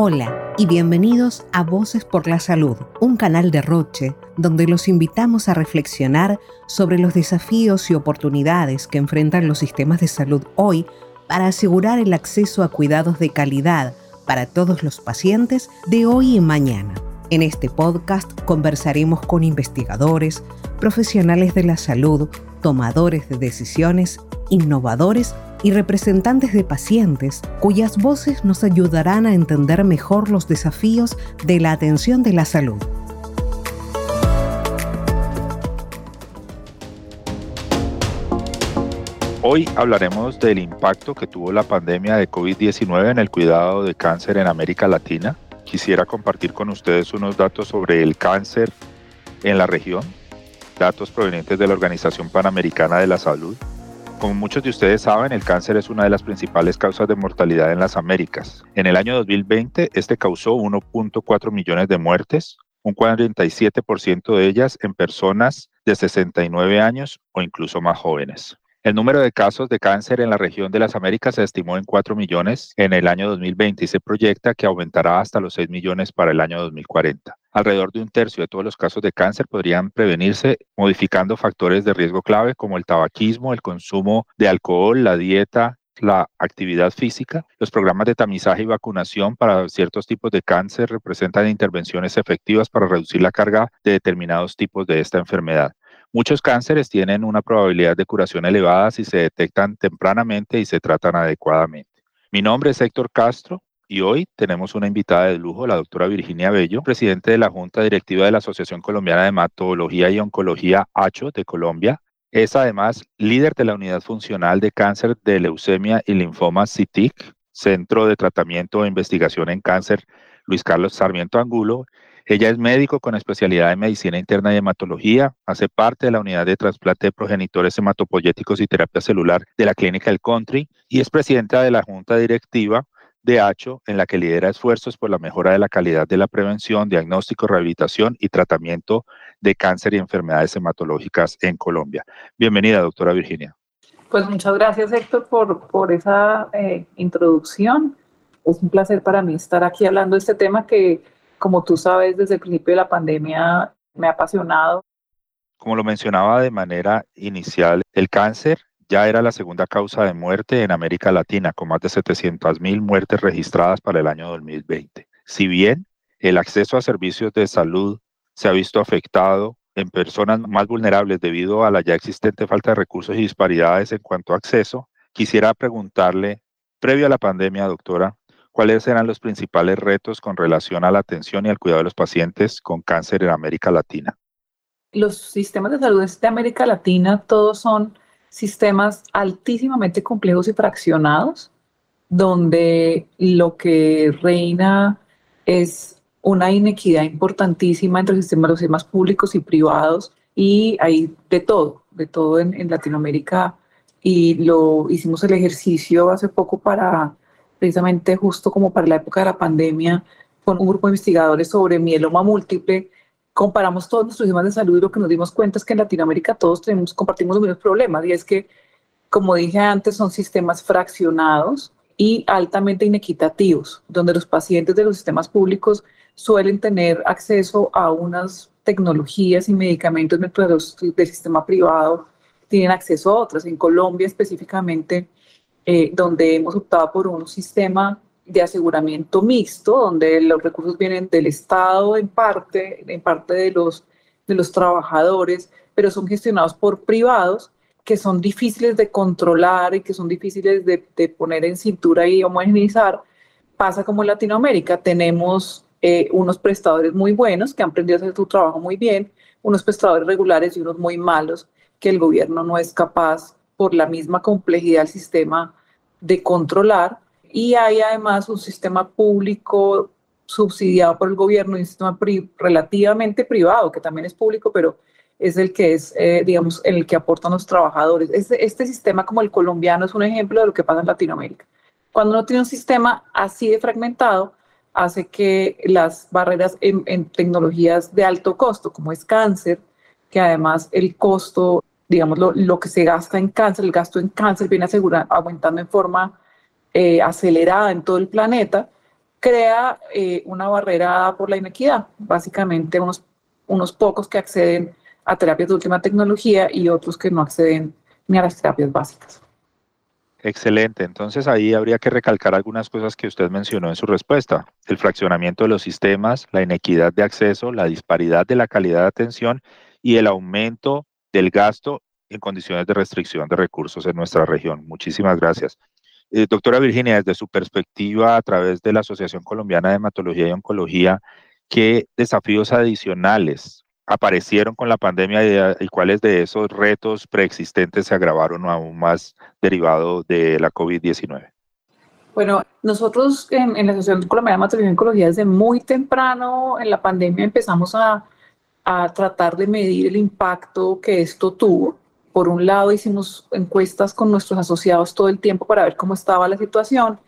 Hola y bienvenidos a Voces por la Salud, un canal de Roche donde los invitamos a reflexionar sobre los desafíos y oportunidades que enfrentan los sistemas de salud hoy para asegurar el acceso a cuidados de calidad para todos los pacientes de hoy y mañana. En este podcast conversaremos con investigadores, profesionales de la salud, tomadores de decisiones, innovadores y representantes de pacientes cuyas voces nos ayudarán a entender mejor los desafíos de la atención de la salud. Hoy hablaremos del impacto que tuvo la pandemia de COVID-19 en el cuidado de cáncer en América Latina. Quisiera compartir con ustedes unos datos sobre el cáncer en la región, datos provenientes de la Organización Panamericana de la Salud, como muchos de ustedes saben, el cáncer es una de las principales causas de mortalidad en las Américas. En el año 2020, este causó 1.4 millones de muertes, un 47% de ellas en personas de 69 años o incluso más jóvenes. El número de casos de cáncer en la región de las Américas se estimó en 4 millones en el año 2020 y se proyecta que aumentará hasta los 6 millones para el año 2040. Alrededor de un tercio de todos los casos de cáncer podrían prevenirse modificando factores de riesgo clave como el tabaquismo, el consumo de alcohol, la dieta, la actividad física. Los programas de tamizaje y vacunación para ciertos tipos de cáncer representan intervenciones efectivas para reducir la carga de determinados tipos de esta enfermedad. Muchos cánceres tienen una probabilidad de curación elevada si se detectan tempranamente y se tratan adecuadamente. Mi nombre es Héctor Castro y hoy tenemos una invitada de lujo, la doctora Virginia Bello, presidente de la Junta Directiva de la Asociación Colombiana de Hematología y Oncología ACHO de Colombia. Es además líder de la Unidad Funcional de Cáncer de Leucemia y Linfoma CITIC, Centro de Tratamiento e Investigación en Cáncer Luis Carlos Sarmiento Angulo ella es médico con especialidad en medicina interna y hematología, hace parte de la unidad de trasplante de progenitores hematopoyéticos y terapia celular de la Clínica del Country y es presidenta de la junta directiva de ACHO, en la que lidera esfuerzos por la mejora de la calidad de la prevención, diagnóstico, rehabilitación y tratamiento de cáncer y enfermedades hematológicas en Colombia. Bienvenida, doctora Virginia. Pues muchas gracias, Héctor, por, por esa eh, introducción. Es un placer para mí estar aquí hablando de este tema que como tú sabes, desde el principio de la pandemia me ha apasionado. Como lo mencionaba de manera inicial, el cáncer ya era la segunda causa de muerte en América Latina, con más de 700.000 muertes registradas para el año 2020. Si bien el acceso a servicios de salud se ha visto afectado en personas más vulnerables debido a la ya existente falta de recursos y disparidades en cuanto a acceso, quisiera preguntarle, previo a la pandemia, doctora, ¿Cuáles eran los principales retos con relación a la atención y al cuidado de los pacientes con cáncer en América Latina? Los sistemas de salud de América Latina todos son sistemas altísimamente complejos y fraccionados, donde lo que reina es una inequidad importantísima entre sistemas, los sistemas públicos y privados, y hay de todo, de todo en, en Latinoamérica. Y lo hicimos el ejercicio hace poco para precisamente justo como para la época de la pandemia, con un grupo de investigadores sobre mieloma múltiple, comparamos todos nuestros sistemas de salud y lo que nos dimos cuenta es que en Latinoamérica todos tenemos, compartimos los mismos problemas y es que, como dije antes, son sistemas fraccionados y altamente inequitativos, donde los pacientes de los sistemas públicos suelen tener acceso a unas tecnologías y medicamentos mientras del sistema privado tienen acceso a otras. En Colombia específicamente, eh, donde hemos optado por un sistema de aseguramiento mixto, donde los recursos vienen del Estado en parte, en parte de los, de los trabajadores, pero son gestionados por privados que son difíciles de controlar y que son difíciles de, de poner en cintura y homogeneizar. Pasa como en Latinoamérica, tenemos eh, unos prestadores muy buenos que han aprendido a hacer su trabajo muy bien, unos prestadores regulares y unos muy malos que el gobierno no es capaz, por la misma complejidad del sistema, de controlar y hay además un sistema público subsidiado por el gobierno y un sistema relativamente privado, que también es público, pero es el que es, eh, digamos, el que aportan los trabajadores. Este, este sistema como el colombiano es un ejemplo de lo que pasa en Latinoamérica. Cuando uno tiene un sistema así de fragmentado, hace que las barreras en, tecnologías de alto costo, como es cáncer, que además el costo digamos, lo, lo, que se gasta en cáncer, el gasto en cáncer viene asegurando, aumentando en forma eh, acelerada en todo el planeta, crea eh, una barrera por la inequidad. Básicamente unos, unos pocos que acceden a terapias de última tecnología y otros que no acceden ni a las terapias básicas. Excelente. Entonces ahí habría que recalcar algunas cosas que usted mencionó en su respuesta. El fraccionamiento de los sistemas, la inequidad de acceso, la disparidad de la calidad de atención y el aumento del gasto en condiciones de restricción de recursos en nuestra región. Muchísimas gracias. Eh, doctora Virginia, desde su perspectiva a través de la Asociación Colombiana de Hematología y Oncología, ¿qué desafíos adicionales aparecieron con la pandemia y, cuáles de esos retos preexistentes se agravaron aún más derivado de la COVID-19? Bueno, nosotros en, la Asociación Colombiana de Hematología y Oncología desde muy temprano en la pandemia empezamos a tratar de medir el impacto que esto tuvo. Por un lado hicimos encuestas con nuestros asociados todo el tiempo para ver cómo estaba la situación.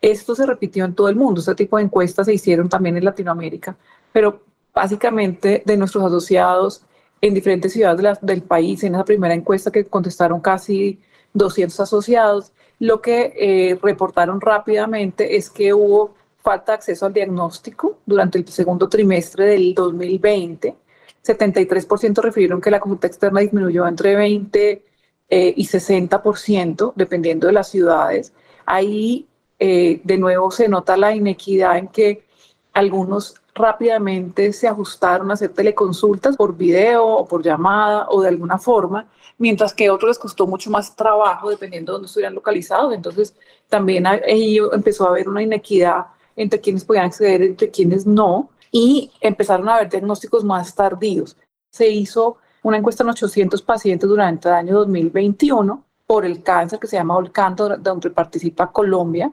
Esto se repitió en todo el mundo, este tipo de encuestas se hicieron también en Latinoamérica, pero básicamente de nuestros asociados en diferentes ciudades del país, en esa primera encuesta que contestaron casi 200 asociados, lo que eh, reportaron rápidamente es que hubo falta de acceso al diagnóstico durante el segundo trimestre del 2020. 73% refirieron que la consulta externa disminuyó entre 20 eh, y 60%, dependiendo de las ciudades. Ahí, eh, de nuevo, se nota la inequidad en que algunos rápidamente se ajustaron a hacer teleconsultas por video o por llamada o de alguna forma, mientras que a otros les costó mucho más trabajo dependiendo de dónde estuvieran localizados. Entonces también ahí empezó a haber una inequidad entre quienes podían acceder, entre quienes no, y empezaron a haber diagnósticos más tardíos. Se hizo una encuesta en 800 pacientes durante el año 2021 por el cáncer que se llama Volcanto, donde participa Colombia,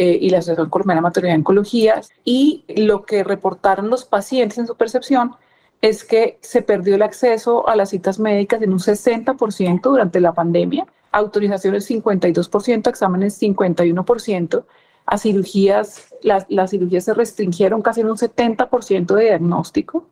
eh, y la Asociación Colombiana de Maternidad y Oncología. Y lo que reportaron los pacientes en su percepción es que se perdió el acceso a las citas médicas en un 60% durante la pandemia, autorizaciones 52%, exámenes 51%, a cirugías, las, cirugías se restringieron casi en un 70% de diagnóstico.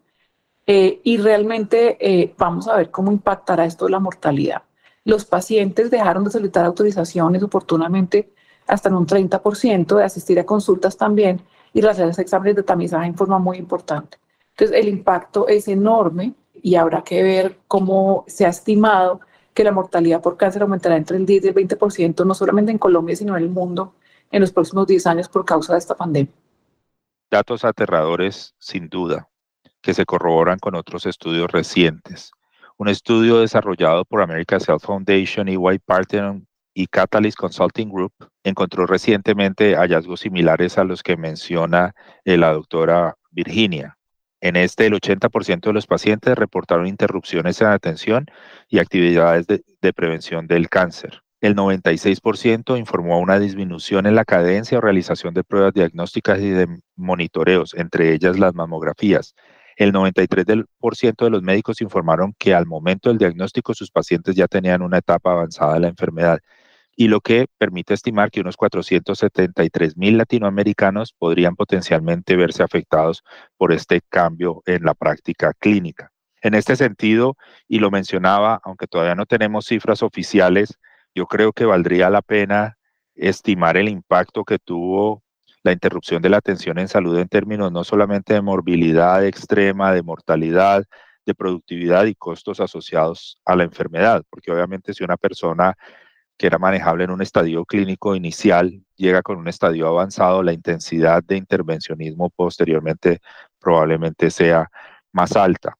Eh, y realmente eh, vamos a ver cómo impactará esto la mortalidad. Los pacientes dejaron de solicitar autorizaciones oportunamente hasta en un 30%, de asistir a consultas también y realizar exámenes de tamizaje en forma muy importante. Entonces, el impacto es enorme y habrá que ver cómo se ha estimado que la mortalidad por cáncer aumentará entre el 10 y el 20%, no solamente en Colombia, sino en el mundo, en los próximos 10 años por causa de esta pandemia. Datos aterradores, sin duda, que se corroboran con otros estudios recientes. Un estudio desarrollado por American Health Foundation y White Partner y Catalyst Consulting Group encontró recientemente hallazgos similares a los que menciona eh, la doctora Virginia. En este, el 80% de los pacientes reportaron interrupciones en atención y actividades de, de prevención del cáncer. El 96% informó una disminución en la cadencia o realización de pruebas diagnósticas y de monitoreos, entre ellas las mamografías. El 93% de los médicos informaron que al momento del diagnóstico sus pacientes ya tenían una etapa avanzada de la enfermedad y lo que permite estimar que unos 473 mil latinoamericanos podrían potencialmente verse afectados por este cambio en la práctica clínica. En este sentido, y lo mencionaba, aunque todavía no tenemos cifras oficiales, yo creo que valdría la pena estimar el impacto que tuvo la interrupción de la atención en salud en términos no solamente de morbilidad extrema, de mortalidad, de productividad y costos asociados a la enfermedad, porque obviamente si una persona que era manejable en un estadio clínico inicial, llega con un estadio avanzado, la intensidad de intervencionismo posteriormente probablemente sea más alta.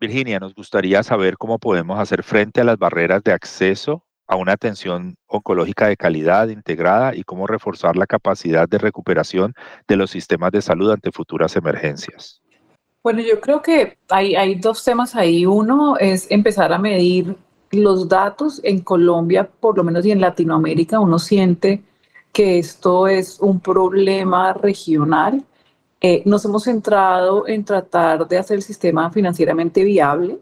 Virginia, nos gustaría saber cómo podemos hacer frente a las barreras de acceso a una atención oncológica de calidad integrada y cómo reforzar la capacidad de recuperación de los sistemas de salud ante futuras emergencias. Bueno, yo creo que hay, hay dos temas ahí. Uno es empezar a medir los datos en Colombia, por lo menos y en Latinoamérica, uno siente que esto es un problema regional. Eh, nos hemos centrado en tratar de hacer el sistema financieramente viable.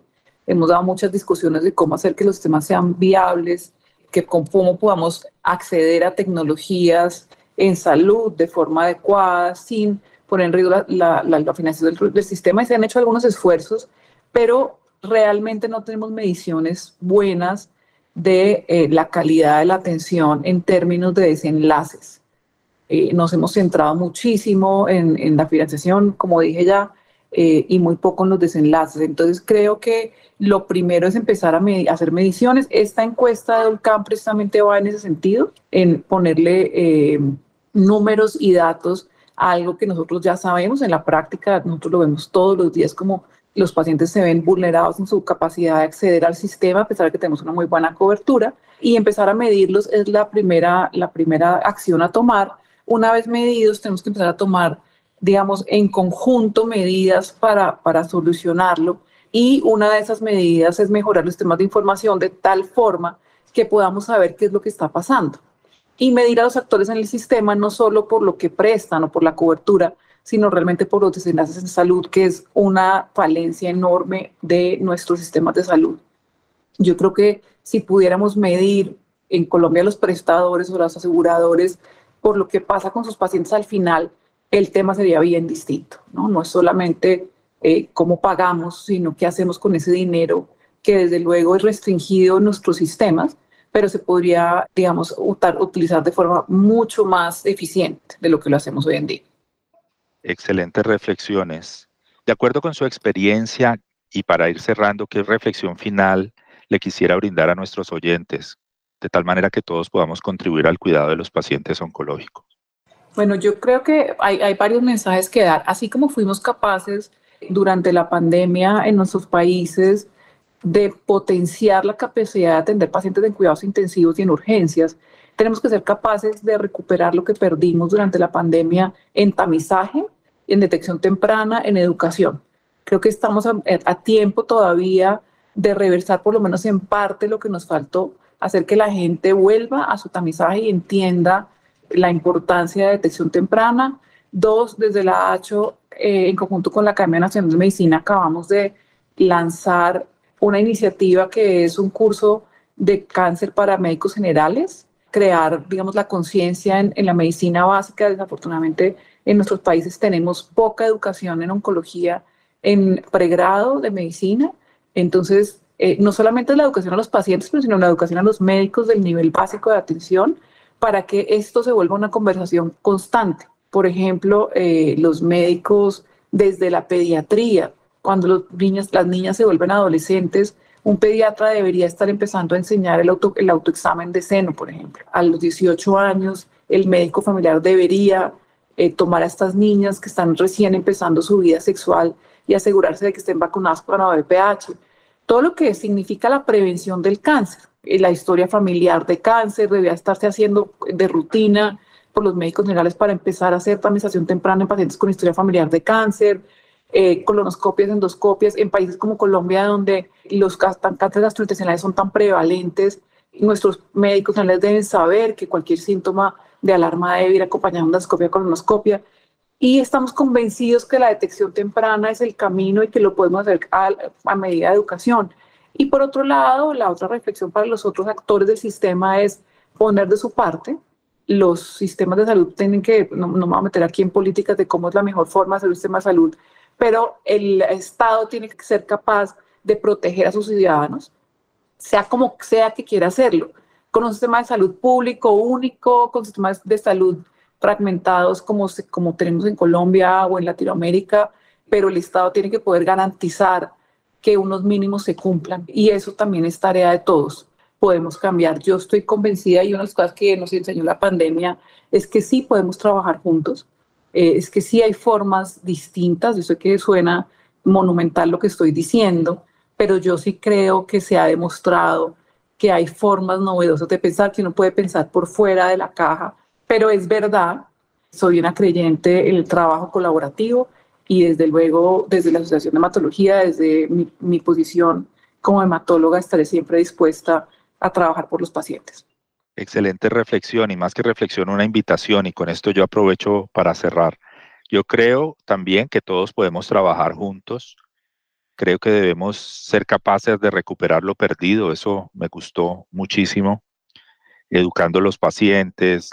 Hemos dado muchas discusiones de cómo hacer que los sistemas sean viables, que cómo podamos acceder a tecnologías en salud de forma adecuada, sin poner en riesgo la, la, financiación del, del, sistema. Y se han hecho algunos esfuerzos, pero realmente no tenemos mediciones buenas de eh, la calidad de la atención en términos de desenlaces. eh, nos hemos centrado muchísimo en, en la financiación, como dije ya, eh, y muy poco en los desenlaces. Entonces creo que lo primero es empezar a, hacer mediciones. Esta encuesta de Olcam precisamente va en ese sentido, en ponerle eh, números y datos a algo que nosotros ya sabemos en la práctica, nosotros lo vemos todos los días como los pacientes se ven vulnerados en su capacidad de acceder al sistema, a pesar de que tenemos una muy buena cobertura, y empezar a medirlos es la primera, la primera acción a tomar. Una vez medidos, tenemos que empezar a tomar digamos, en conjunto medidas para, para solucionarlo. Y una de esas medidas es mejorar los sistemas de información de tal forma que podamos saber qué es lo que está pasando. Y medir a los actores en el sistema no solo por lo que prestan o por la cobertura, sino realmente por los desenlaces en salud, que es una falencia enorme de nuestros sistemas de salud. Yo creo que si pudiéramos medir en Colombia los prestadores o los aseguradores por lo que pasa con sus pacientes al final, el tema sería bien distinto, ¿no? No es solamente eh, cómo pagamos, sino qué hacemos con ese dinero que desde luego es restringido en nuestros sistemas, pero se podría, digamos, utilizar de forma mucho más eficiente de lo que lo hacemos hoy en día. Excelentes reflexiones. De acuerdo con su experiencia y para ir cerrando, ¿qué reflexión final le quisiera brindar a nuestros oyentes, de tal manera que todos podamos contribuir al cuidado de los pacientes oncológicos? Bueno, yo creo que hay, hay, varios mensajes que dar. Así como fuimos capaces durante la pandemia en nuestros países de potenciar la capacidad de atender pacientes en cuidados intensivos y en urgencias, tenemos que ser capaces de recuperar lo que perdimos durante la pandemia en tamizaje, en detección temprana, en educación. Creo que estamos a, a tiempo todavía de reversar por lo menos en parte lo que nos faltó, hacer que la gente vuelva a su tamizaje y entienda la importancia de detección temprana. Dos, desde la AHO, eh, en conjunto con la Academia Nacional de Medicina, acabamos de lanzar una iniciativa que es un curso de cáncer para médicos generales, crear, digamos, la conciencia en, la medicina básica. Desafortunadamente, en nuestros países tenemos poca educación en oncología en pregrado de medicina. Entonces, eh, no solamente la educación a los pacientes, sino la educación a los médicos del nivel básico de atención para que esto se vuelva una conversación constante. Por ejemplo, eh, los médicos desde la pediatría, cuando los niños, las niñas se vuelven adolescentes, un pediatra debería estar empezando a enseñar el, auto, el autoexamen de seno, por ejemplo. A los 18 años, el médico familiar debería eh, tomar a estas niñas que están recién empezando su vida sexual y asegurarse de que estén vacunadas para la VPH. Todo lo que significa la prevención del cáncer. La historia familiar de cáncer, debía estarse haciendo de rutina por los médicos generales para empezar a hacer tamización temprana en pacientes con historia familiar de cáncer, eh, colonoscopias, endoscopias, en países como Colombia, donde los cánceres gastrointestinales son tan prevalentes, nuestros médicos generales deben saber que cualquier síntoma de alarma debe ir acompañado de endoscopia, colonoscopia, y estamos convencidos que la detección temprana es el camino y que lo podemos hacer a, a medida de educación. Y por otro lado, la otra reflexión para los otros actores del sistema es poner de su parte. Los sistemas de salud tienen que, no, me voy a meter aquí en políticas de cómo es la mejor forma de hacer un sistema de salud, pero el Estado tiene que ser capaz de proteger a sus ciudadanos, sea como sea que quiera hacerlo, con un sistema de salud público único, con sistemas de salud fragmentados como, como tenemos en Colombia o en Latinoamérica, pero el Estado tiene que poder garantizar que unos mínimos se cumplan y eso también es tarea de todos. Podemos cambiar. Yo estoy convencida y una de las cosas que nos enseñó la pandemia es que sí podemos trabajar juntos, eh, es que sí hay formas distintas. Yo sé que suena monumental lo que estoy diciendo, pero yo sí creo que se ha demostrado que hay formas novedosas de pensar, que uno puede pensar por fuera de la caja, pero es verdad, soy una creyente en el trabajo colaborativo y desde luego desde la Asociación de Hematología, desde mi, posición como hematóloga, estaré siempre dispuesta a trabajar por los pacientes. Excelente reflexión y más que reflexión, una invitación y con esto yo aprovecho para cerrar. Yo creo también que todos podemos trabajar juntos. Creo que debemos ser capaces de recuperar lo perdido. Eso me gustó muchísimo. Educando a los pacientes,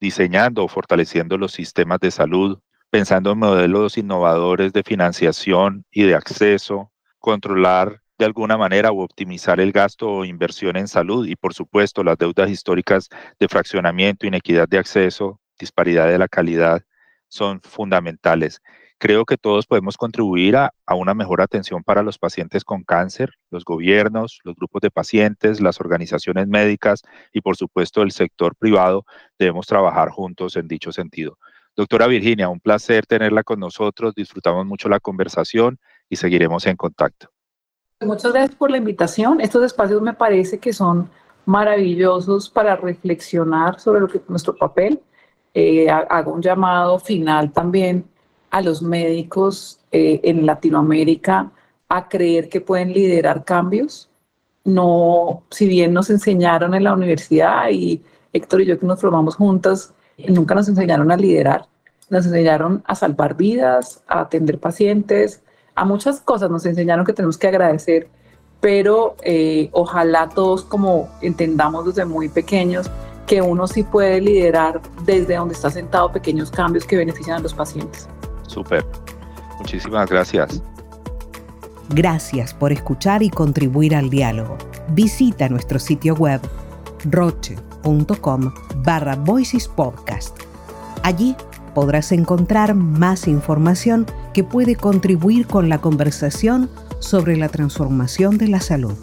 diseñando o fortaleciendo los sistemas de salud, pensando en modelos innovadores de financiación y de acceso, controlar de alguna manera o optimizar el gasto o inversión en salud y por supuesto las deudas históricas de fraccionamiento, inequidad de acceso, disparidad de la calidad son fundamentales. Creo que todos podemos contribuir a, una mejor atención para los pacientes con cáncer, los gobiernos, los grupos de pacientes, las organizaciones médicas y por supuesto el sector privado. Debemos trabajar juntos en dicho sentido. Doctora Virginia, un placer tenerla con nosotros. Disfrutamos mucho la conversación y seguiremos en contacto. Muchas gracias por la invitación. Estos espacios me parece que son maravillosos para reflexionar sobre lo que nuestro papel. Eh, hago un llamado final también a los médicos eh, en Latinoamérica a creer que pueden liderar cambios. No, si bien nos enseñaron en la universidad y Héctor y yo que nos formamos juntas, nunca nos enseñaron a liderar. Nos enseñaron a salvar vidas, a atender pacientes, a muchas cosas nos enseñaron que tenemos que agradecer, pero eh, ojalá todos como entendamos desde muy pequeños que uno sí puede liderar desde donde está sentado pequeños cambios que benefician a los pacientes. Súper. Muchísimas gracias. Gracias por escuchar y contribuir al diálogo. Visita nuestro sitio web roche.com barra Voices Podcast. Allí podrás encontrar más información que puede contribuir con la conversación sobre la transformación de la salud.